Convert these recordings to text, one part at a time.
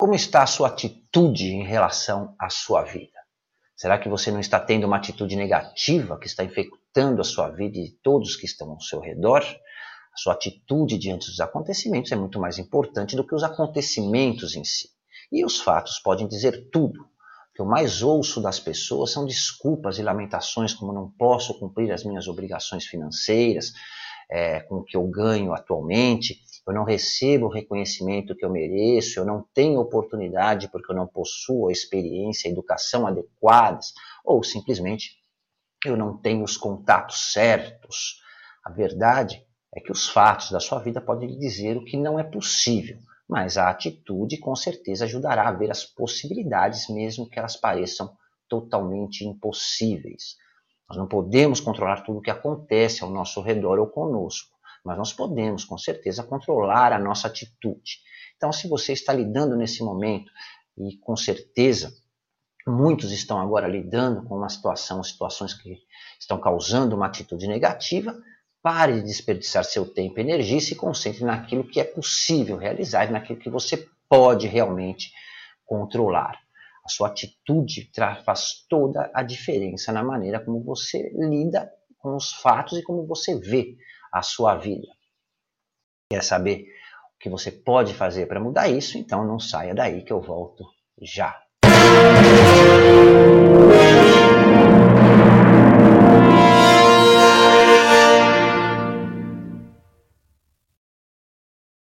Como está a sua atitude em relação à sua vida? Será que você não está tendo uma atitude negativa que está infectando a sua vida e todos que estão ao seu redor? A sua atitude diante dos acontecimentos é muito mais importante do que os acontecimentos em si. E os fatos podem dizer tudo. O que eu mais ouço das pessoas são desculpas e lamentações, como não posso cumprir as minhas obrigações financeiras, é, com o que eu ganho atualmente, eu não recebo o reconhecimento que eu mereço, eu não tenho oportunidade porque eu não possuo a experiência, a educação adequadas, ou simplesmente eu não tenho os contatos certos. A verdade é que os fatos da sua vida podem lhe dizer o que não é possível, mas a atitude com certeza ajudará a ver as possibilidades, mesmo que elas pareçam totalmente impossíveis. Nós não podemos controlar tudo o que acontece ao nosso redor ou conosco, mas nós podemos, com certeza, controlar a nossa atitude. Então, se você está lidando nesse momento, e com certeza muitos estão agora lidando com uma situação, situações que estão causando uma atitude negativa, pare de desperdiçar seu tempo e energia e se concentre naquilo que é possível realizar e naquilo que você pode realmente controlar. A sua atitude faz toda a diferença na maneira como você lida com os fatos e como você vê a sua vida. Quer saber o que você pode fazer para mudar isso? Então não saia daí que eu volto já.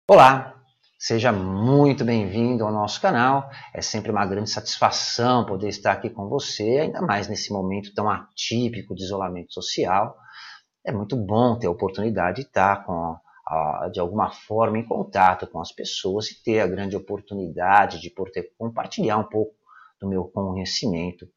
Olá, seja muito bem-vindo ao nosso canal. É sempre uma grande satisfação poder estar aqui com você, ainda mais nesse momento tão atípico de isolamento social é muito bom ter a oportunidade de estar com, a, de alguma forma em contato com as pessoas e ter a grande oportunidade de poder compartilhar um pouco do meu conhecimento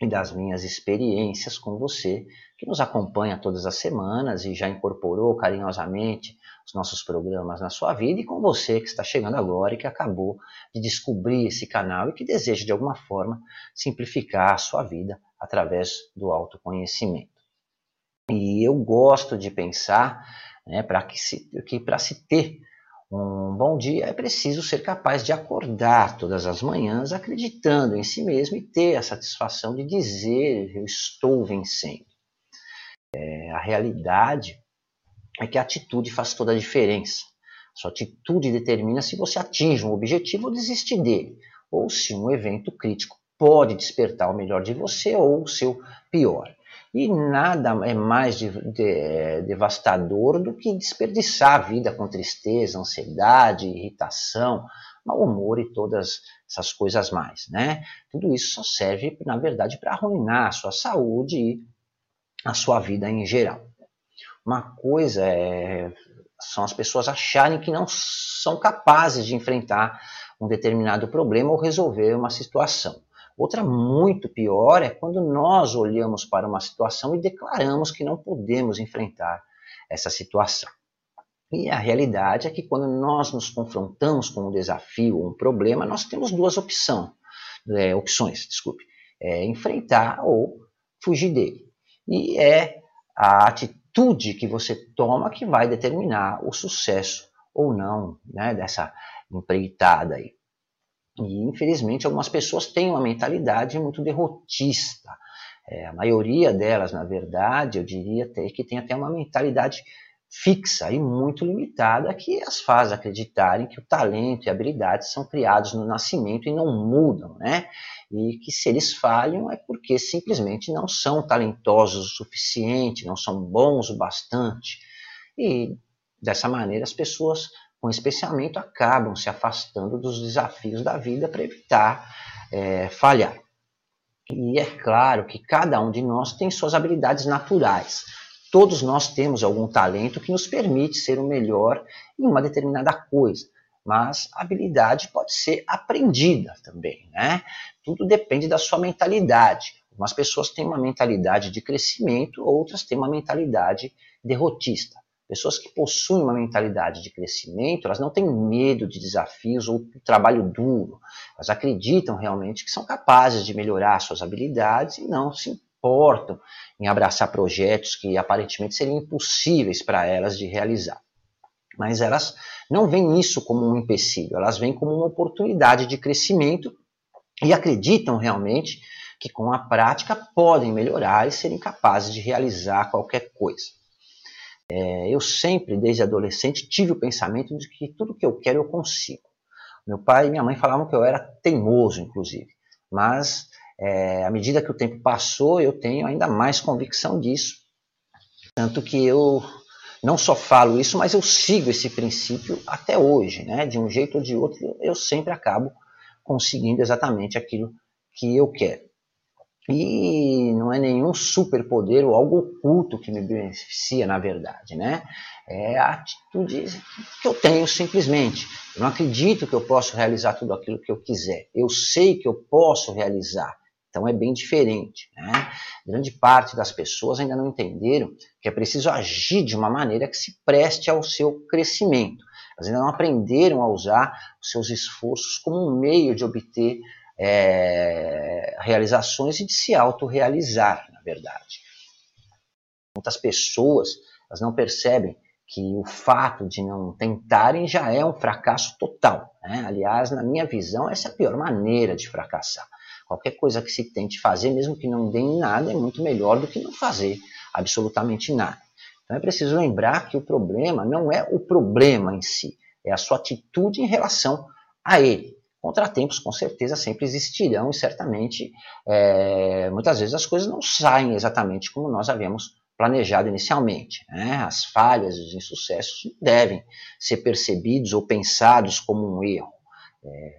e das minhas experiências com você, que nos acompanha todas as semanas e já incorporou carinhosamente os nossos programas na sua vida, e com você que está chegando agora e que acabou de descobrir esse canal e que deseja de alguma forma simplificar a sua vida através do autoconhecimento. E eu gosto de pensar né, para que, se, que para se ter um bom dia é preciso ser capaz de acordar todas as manhãs acreditando em si mesmo e ter a satisfação de dizer eu estou vencendo. É, a realidade é que a atitude faz toda a diferença. Sua atitude determina se você atinge um objetivo ou desiste dele, ou se um evento crítico pode despertar o melhor de você ou o seu pior. E nada é mais de, de, é, devastador do que desperdiçar a vida com tristeza, ansiedade, irritação, mau humor e todas essas coisas mais, né? Tudo isso só serve, na verdade, para arruinar a sua saúde e a sua vida em geral. Uma coisa é, são as pessoas acharem que não são capazes de enfrentar um determinado problema ou resolver uma situação. Outra muito pior é quando nós olhamos para uma situação e declaramos que não podemos enfrentar essa situação. E a realidade é que quando nós nos confrontamos com um desafio ou um problema, nós temos duas opção, é, opções, desculpe, é enfrentar ou fugir dele. E é a atitude que você toma que vai determinar o sucesso ou não né, dessa empreitada aí. E, infelizmente, algumas pessoas têm uma mentalidade muito derrotista. É, a maioria delas, na verdade, eu diria até que tem até uma mentalidade fixa e muito limitada que as faz acreditarem que o talento e a habilidade são criados no nascimento e não mudam, né? E que se eles falham é porque simplesmente não são talentosos o suficiente, não são bons o bastante. E dessa maneira as pessoas com especiamento acabam se afastando dos desafios da vida para evitar é, falhar. E é claro que cada um de nós tem suas habilidades naturais. Todos nós temos algum talento que nos permite ser o melhor em uma determinada coisa. Mas a habilidade pode ser aprendida também, né? Tudo depende da sua mentalidade. Algumas pessoas têm uma mentalidade de crescimento, outras têm uma mentalidade derrotista. Pessoas que possuem uma mentalidade de crescimento, elas não têm medo de desafios ou trabalho duro. Elas acreditam realmente que são capazes de melhorar suas habilidades e não se importam em abraçar projetos que aparentemente seriam impossíveis para elas de realizar. Mas elas não veem isso como um empecilho, elas veem como uma oportunidade de crescimento e acreditam realmente que com a prática podem melhorar e serem capazes de realizar qualquer coisa. É, eu sempre, desde adolescente, tive o pensamento de que tudo que eu quero eu consigo. Meu pai e minha mãe falavam que eu era teimoso, inclusive, mas é, à medida que o tempo passou, eu tenho ainda mais convicção disso. Tanto que eu não só falo isso, mas eu sigo esse princípio até hoje, né? De um jeito ou de outro, eu sempre acabo conseguindo exatamente aquilo que eu quero. E não é nenhum superpoder ou algo oculto que me beneficia, na verdade, né? É a atitude que eu tenho simplesmente. Eu não acredito que eu possa realizar tudo aquilo que eu quiser. Eu sei que eu posso realizar. Então é bem diferente. Né? Grande parte das pessoas ainda não entenderam que é preciso agir de uma maneira que se preste ao seu crescimento. Elas ainda não aprenderam a usar os seus esforços como um meio de obter é, realizações e de se autorrealizar, na verdade. Muitas pessoas elas não percebem que o fato de não tentarem já é um fracasso total. Né? Aliás, na minha visão, essa é a pior maneira de fracassar. Qualquer coisa que se tente fazer, mesmo que não dê em nada, é muito melhor do que não fazer absolutamente nada. Então é preciso lembrar que o problema não é o problema em si, é a sua atitude em relação a ele. Contratempos com certeza sempre existirão e certamente é, muitas vezes as coisas não saem exatamente como nós havíamos planejado inicialmente. Né? As falhas, os insucessos devem ser percebidos ou pensados como um erro. É,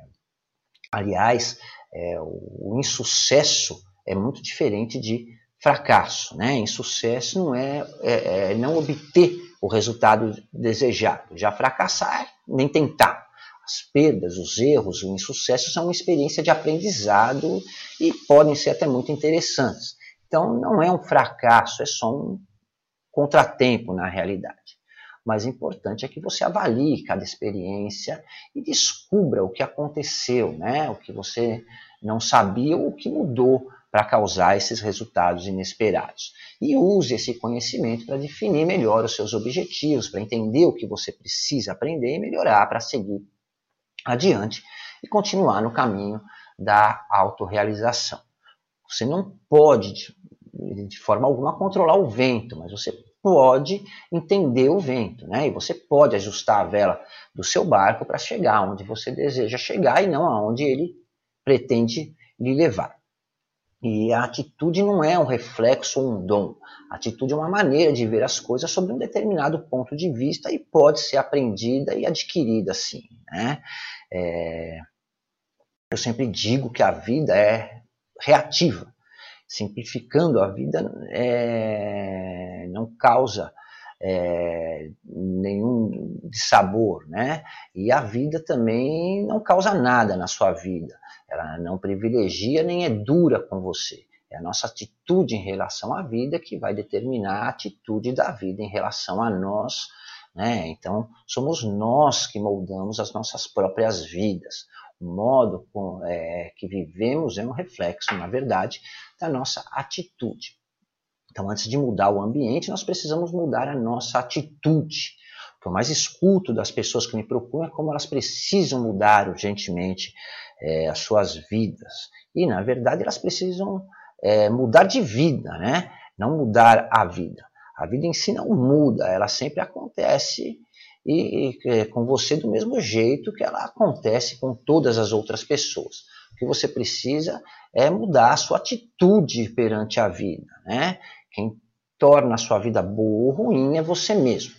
aliás, é, o insucesso é muito diferente de fracasso. Né? Insucesso não é, é, é não obter o resultado desejado. Já fracassar é nem tentar as perdas, os erros, o insucesso são uma experiência de aprendizado e podem ser até muito interessantes. Então, não é um fracasso, é só um contratempo na realidade. O mais importante é que você avalie cada experiência e descubra o que aconteceu, né? o que você não sabia ou o que mudou para causar esses resultados inesperados. E use esse conhecimento para definir melhor os seus objetivos, para entender o que você precisa aprender e melhorar para seguir adiante e continuar no caminho da autorrealização. Você não pode, de forma alguma, controlar o vento, mas você pode entender o vento, né? E você pode ajustar a vela do seu barco para chegar onde você deseja chegar e não aonde ele pretende lhe levar. E a atitude não é um reflexo ou um dom. A atitude é uma maneira de ver as coisas sobre um determinado ponto de vista e pode ser aprendida e adquirida assim. Né? É... Eu sempre digo que a vida é reativa. Simplificando, a vida é... não causa é, nenhum sabor, né? E a vida também não causa nada na sua vida. Ela não privilegia nem é dura com você. É a nossa atitude em relação à vida que vai determinar a atitude da vida em relação a nós. Né? Então, somos nós que moldamos as nossas próprias vidas. O modo com, é, que vivemos é um reflexo, na verdade, da nossa atitude. Então, antes de mudar o ambiente, nós precisamos mudar a nossa atitude. O que eu mais escuto das pessoas que me procuram é como elas precisam mudar urgentemente é, as suas vidas. E, na verdade, elas precisam é, mudar de vida, né? não mudar a vida. A vida em si não muda, ela sempre acontece e, e, é, com você do mesmo jeito que ela acontece com todas as outras pessoas. O que você precisa é mudar a sua atitude perante a vida. Né? Quem torna a sua vida boa ou ruim é você mesmo.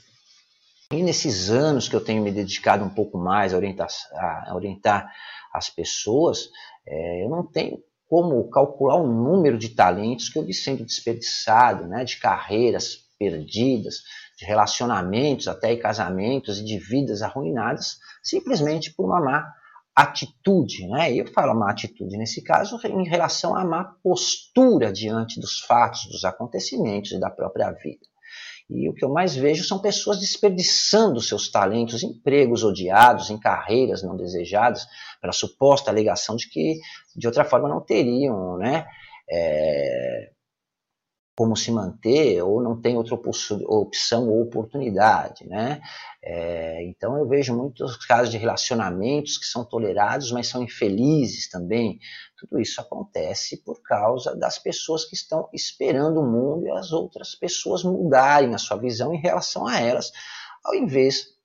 E nesses anos que eu tenho me dedicado um pouco mais a orientar, a orientar as pessoas, é, eu não tenho como calcular o número de talentos que eu vi sendo desperdiçado, né, de carreiras perdidas, de relacionamentos, até casamentos e de vidas arruinadas, simplesmente por uma má atitude, né? Eu falo má atitude nesse caso em relação à má postura diante dos fatos, dos acontecimentos e da própria vida. E o que eu mais vejo são pessoas desperdiçando seus talentos em empregos odiados, em carreiras não desejadas, pela suposta alegação de que de outra forma não teriam, né? É, como se manter ou não tem outra opção ou oportunidade, né? É, então eu vejo muitos casos de relacionamentos que são tolerados, mas são infelizes também. Tudo isso acontece por causa das pessoas que estão esperando o mundo e as outras pessoas mudarem a sua visão em relação a elas, ao invés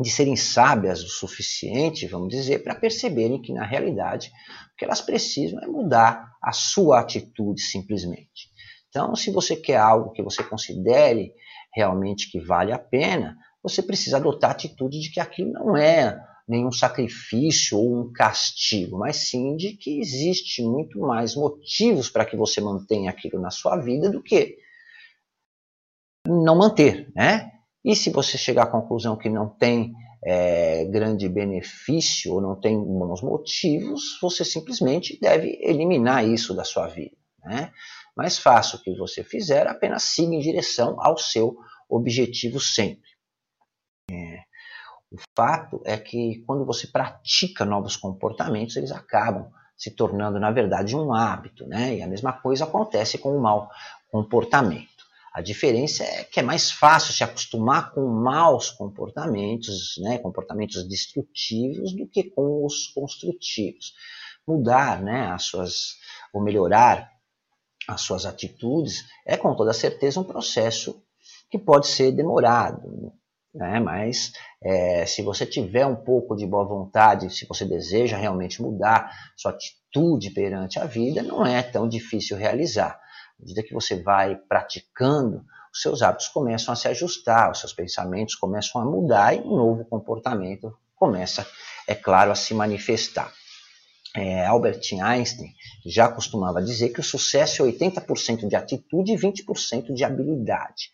de serem sábias o suficiente, vamos dizer, para perceberem que na realidade o que elas precisam é mudar a sua atitude simplesmente. Então, se você quer algo que você considere realmente que vale a pena, você precisa adotar a atitude de que aquilo não é nenhum sacrifício ou um castigo, mas sim de que existe muito mais motivos para que você mantenha aquilo na sua vida do que não manter, né? E se você chegar à conclusão que não tem é, grande benefício ou não tem bons motivos, você simplesmente deve eliminar isso da sua vida. Né? O que você fizer, apenas siga em direção ao seu objetivo sempre. É, o fato é que quando você pratica novos comportamentos, eles acabam se tornando, na verdade, um hábito. Né? E a mesma coisa acontece com o mau comportamento. A diferença é que é mais fácil se acostumar com maus comportamentos, né, comportamentos destrutivos, do que com os construtivos. Mudar né, as suas, ou melhorar as suas atitudes é com toda certeza um processo que pode ser demorado, né? mas é, se você tiver um pouco de boa vontade, se você deseja realmente mudar sua atitude perante a vida, não é tão difícil realizar. À medida que você vai praticando, os seus hábitos começam a se ajustar, os seus pensamentos começam a mudar e um novo comportamento começa, é claro, a se manifestar é, Albert Einstein já costumava dizer que o sucesso é 80% de atitude e 20% de habilidade.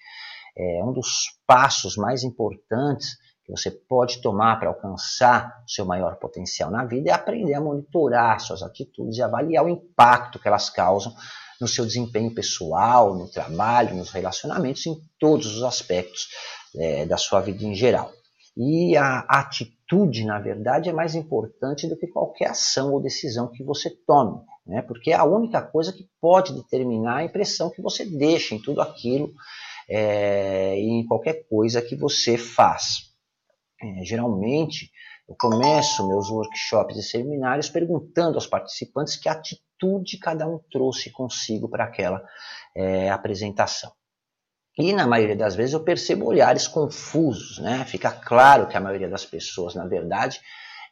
É um dos passos mais importantes que você pode tomar para alcançar o seu maior potencial na vida é aprender a monitorar suas atitudes e avaliar o impacto que elas causam no seu desempenho pessoal, no trabalho, nos relacionamentos, em todos os aspectos é, da sua vida em geral. E a atitude, na verdade, é mais importante do que qualquer ação ou decisão que você tome, né? porque é a única coisa que pode determinar a impressão que você deixa em tudo aquilo é, e em qualquer coisa que você faz. É, geralmente, eu começo meus workshops e seminários perguntando aos participantes que atitude cada um trouxe consigo para aquela é, apresentação. E na maioria das vezes eu percebo olhares confusos, né? Fica claro que a maioria das pessoas, na verdade,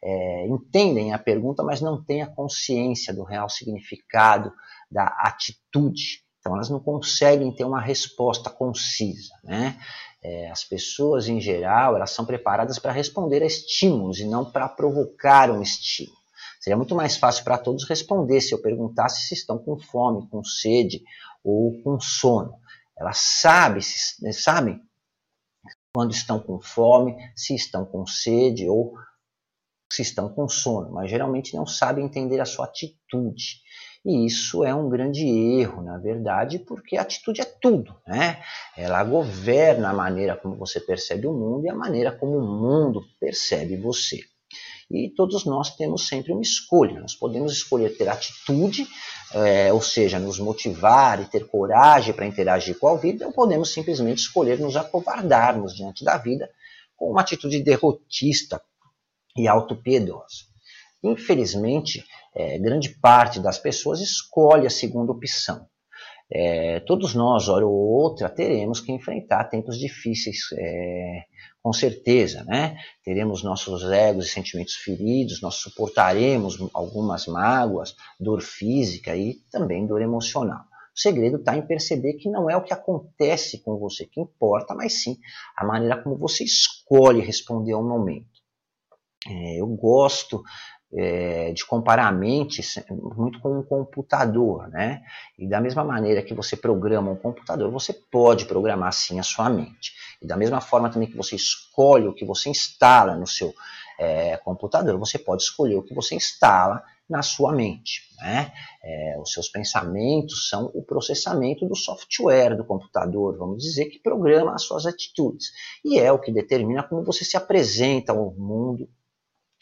é, entendem a pergunta, mas não têm a consciência do real significado da atitude. Então elas não conseguem ter uma resposta concisa, né? É, as pessoas em geral elas são preparadas para responder a estímulos e não para provocar um estímulo. Seria muito mais fácil para todos responder se eu perguntasse se estão com fome, com sede ou com sono. Elas sabem, né, sabem quando estão com fome, se estão com sede ou se estão com sono, mas geralmente não sabem entender a sua atitude. E isso é um grande erro, na verdade, porque a atitude é tudo, né? Ela governa a maneira como você percebe o mundo e a maneira como o mundo percebe você. E todos nós temos sempre uma escolha. Nós podemos escolher ter atitude, é, ou seja, nos motivar e ter coragem para interagir com a vida, ou podemos simplesmente escolher nos acovardarmos diante da vida com uma atitude derrotista e autopiedosa. Infelizmente, é, grande parte das pessoas escolhe a segunda opção. É, todos nós, hora ou outra, teremos que enfrentar tempos difíceis é, com certeza, né? Teremos nossos egos e sentimentos feridos, nós suportaremos algumas mágoas, dor física e também dor emocional. O segredo está em perceber que não é o que acontece com você que importa, mas sim a maneira como você escolhe responder ao momento. É, eu gosto é, de comparar a mente muito com um computador, né? E da mesma maneira que você programa um computador, você pode programar sim a sua mente. E da mesma forma também que você escolhe o que você instala no seu é, computador, você pode escolher o que você instala na sua mente. Né? É, os seus pensamentos são o processamento do software do computador, vamos dizer, que programa as suas atitudes. E é o que determina como você se apresenta ao mundo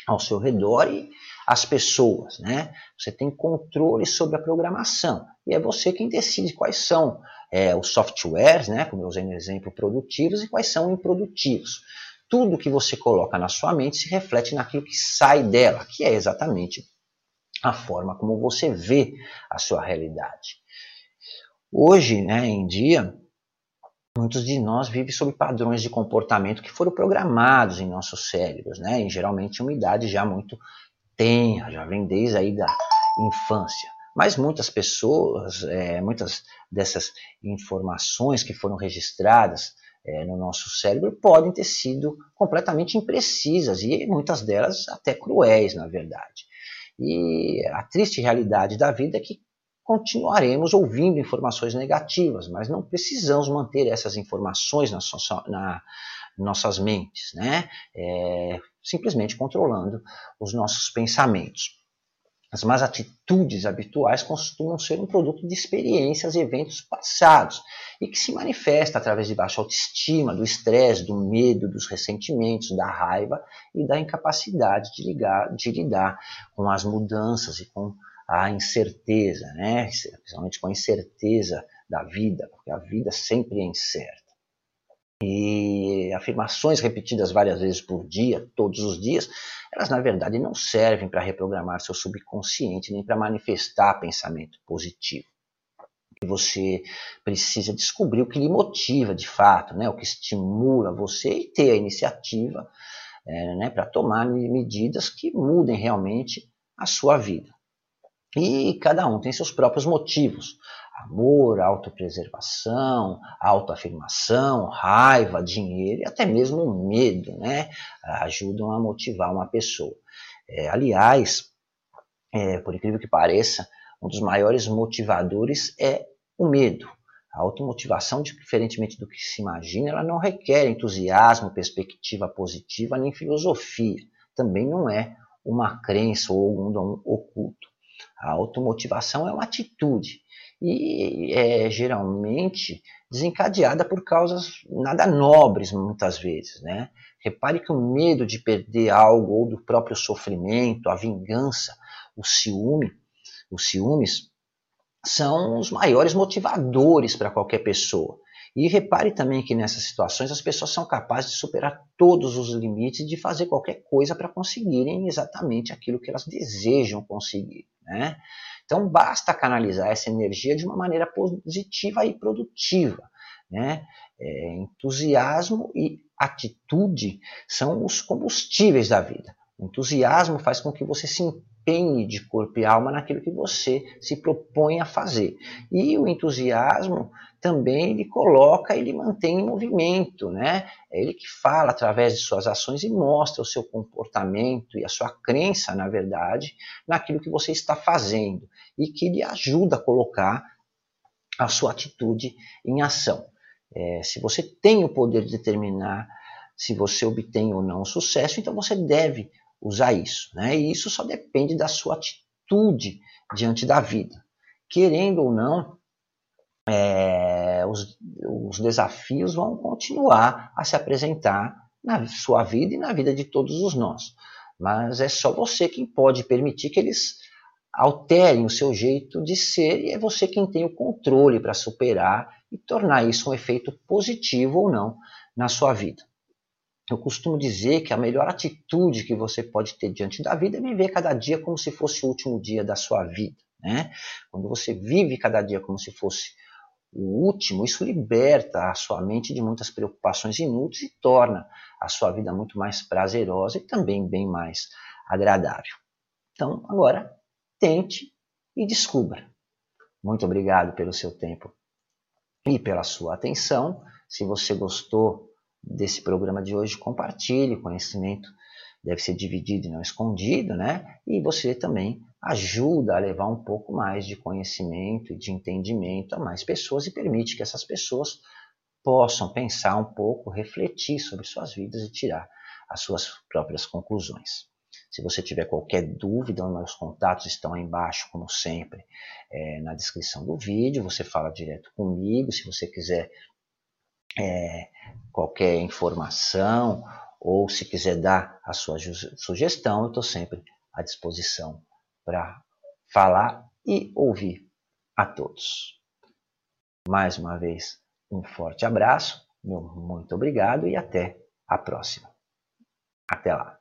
ao seu redor e as pessoas, né? Você tem controle sobre a programação e é você quem decide quais são é, os softwares, né? Como eu usei no exemplo, produtivos e quais são improdutivos. Tudo que você coloca na sua mente se reflete naquilo que sai dela, que é exatamente a forma como você vê a sua realidade. Hoje, né, em dia, muitos de nós vivem sob padrões de comportamento que foram programados em nossos cérebros, né, e geralmente uma idade já muito tenra, já vem desde aí da infância. Mas muitas pessoas, é, muitas dessas informações que foram registradas é, no nosso cérebro podem ter sido completamente imprecisas e muitas delas até cruéis, na verdade. E a triste realidade da vida é que continuaremos ouvindo informações negativas, mas não precisamos manter essas informações na, na nossas mentes, né? É, simplesmente controlando os nossos pensamentos. As más atitudes habituais costumam ser um produto de experiências e eventos passados e que se manifesta através de baixa autoestima, do estresse, do medo, dos ressentimentos, da raiva e da incapacidade de, ligar, de lidar com as mudanças e com a incerteza, né? principalmente com a incerteza da vida, porque a vida sempre é incerta. E afirmações repetidas várias vezes por dia, todos os dias, elas na verdade não servem para reprogramar seu subconsciente nem para manifestar pensamento positivo. Você precisa descobrir o que lhe motiva de fato, né? o que estimula você e ter a iniciativa é, né, para tomar medidas que mudem realmente a sua vida. E cada um tem seus próprios motivos. Amor, autopreservação, autoafirmação, raiva, dinheiro e até mesmo medo, né? Ajudam a motivar uma pessoa. É, aliás, é, por incrível que pareça, um dos maiores motivadores é o medo. A automotivação, diferentemente do que se imagina, ela não requer entusiasmo, perspectiva positiva nem filosofia. Também não é uma crença ou algum dom oculto. A automotivação é uma atitude e é geralmente desencadeada por causas nada nobres muitas vezes, né? Repare que o medo de perder algo ou do próprio sofrimento, a vingança, o ciúme, os ciúmes são os maiores motivadores para qualquer pessoa. E repare também que nessas situações as pessoas são capazes de superar todos os limites e de fazer qualquer coisa para conseguirem exatamente aquilo que elas desejam conseguir. Né? Então basta canalizar essa energia de uma maneira positiva e produtiva. Né? É, entusiasmo e atitude são os combustíveis da vida. O entusiasmo faz com que você se empenhe de corpo e alma naquilo que você se propõe a fazer. E o entusiasmo também ele coloca, ele mantém em movimento, né? É ele que fala através de suas ações e mostra o seu comportamento e a sua crença, na verdade, naquilo que você está fazendo e que lhe ajuda a colocar a sua atitude em ação. É, se você tem o poder de determinar se você obtém ou não sucesso, então você deve usar isso. Né? E isso só depende da sua atitude diante da vida. Querendo ou não, é, os, os desafios vão continuar a se apresentar na sua vida e na vida de todos os nós. Mas é só você quem pode permitir que eles alterem o seu jeito de ser e é você quem tem o controle para superar e tornar isso um efeito positivo ou não na sua vida. Eu costumo dizer que a melhor atitude que você pode ter diante da vida é viver cada dia como se fosse o último dia da sua vida. Né? Quando você vive cada dia como se fosse o último, isso liberta a sua mente de muitas preocupações inúteis e torna a sua vida muito mais prazerosa e também bem mais agradável. Então, agora, tente e descubra. Muito obrigado pelo seu tempo e pela sua atenção. Se você gostou desse programa de hoje, compartilhe. Conhecimento deve ser dividido e não escondido, né? E você também ajuda a levar um pouco mais de conhecimento e de entendimento a mais pessoas e permite que essas pessoas possam pensar um pouco, refletir sobre suas vidas e tirar as suas próprias conclusões. Se você tiver qualquer dúvida, meus contatos estão aí embaixo, como sempre, é, na descrição do vídeo. Você fala direto comigo. Se você quiser é, qualquer informação ou se quiser dar a sua sugestão, eu estou sempre à disposição para falar e ouvir a todos. Mais uma vez, um forte abraço, meu muito obrigado e até a próxima. Até lá.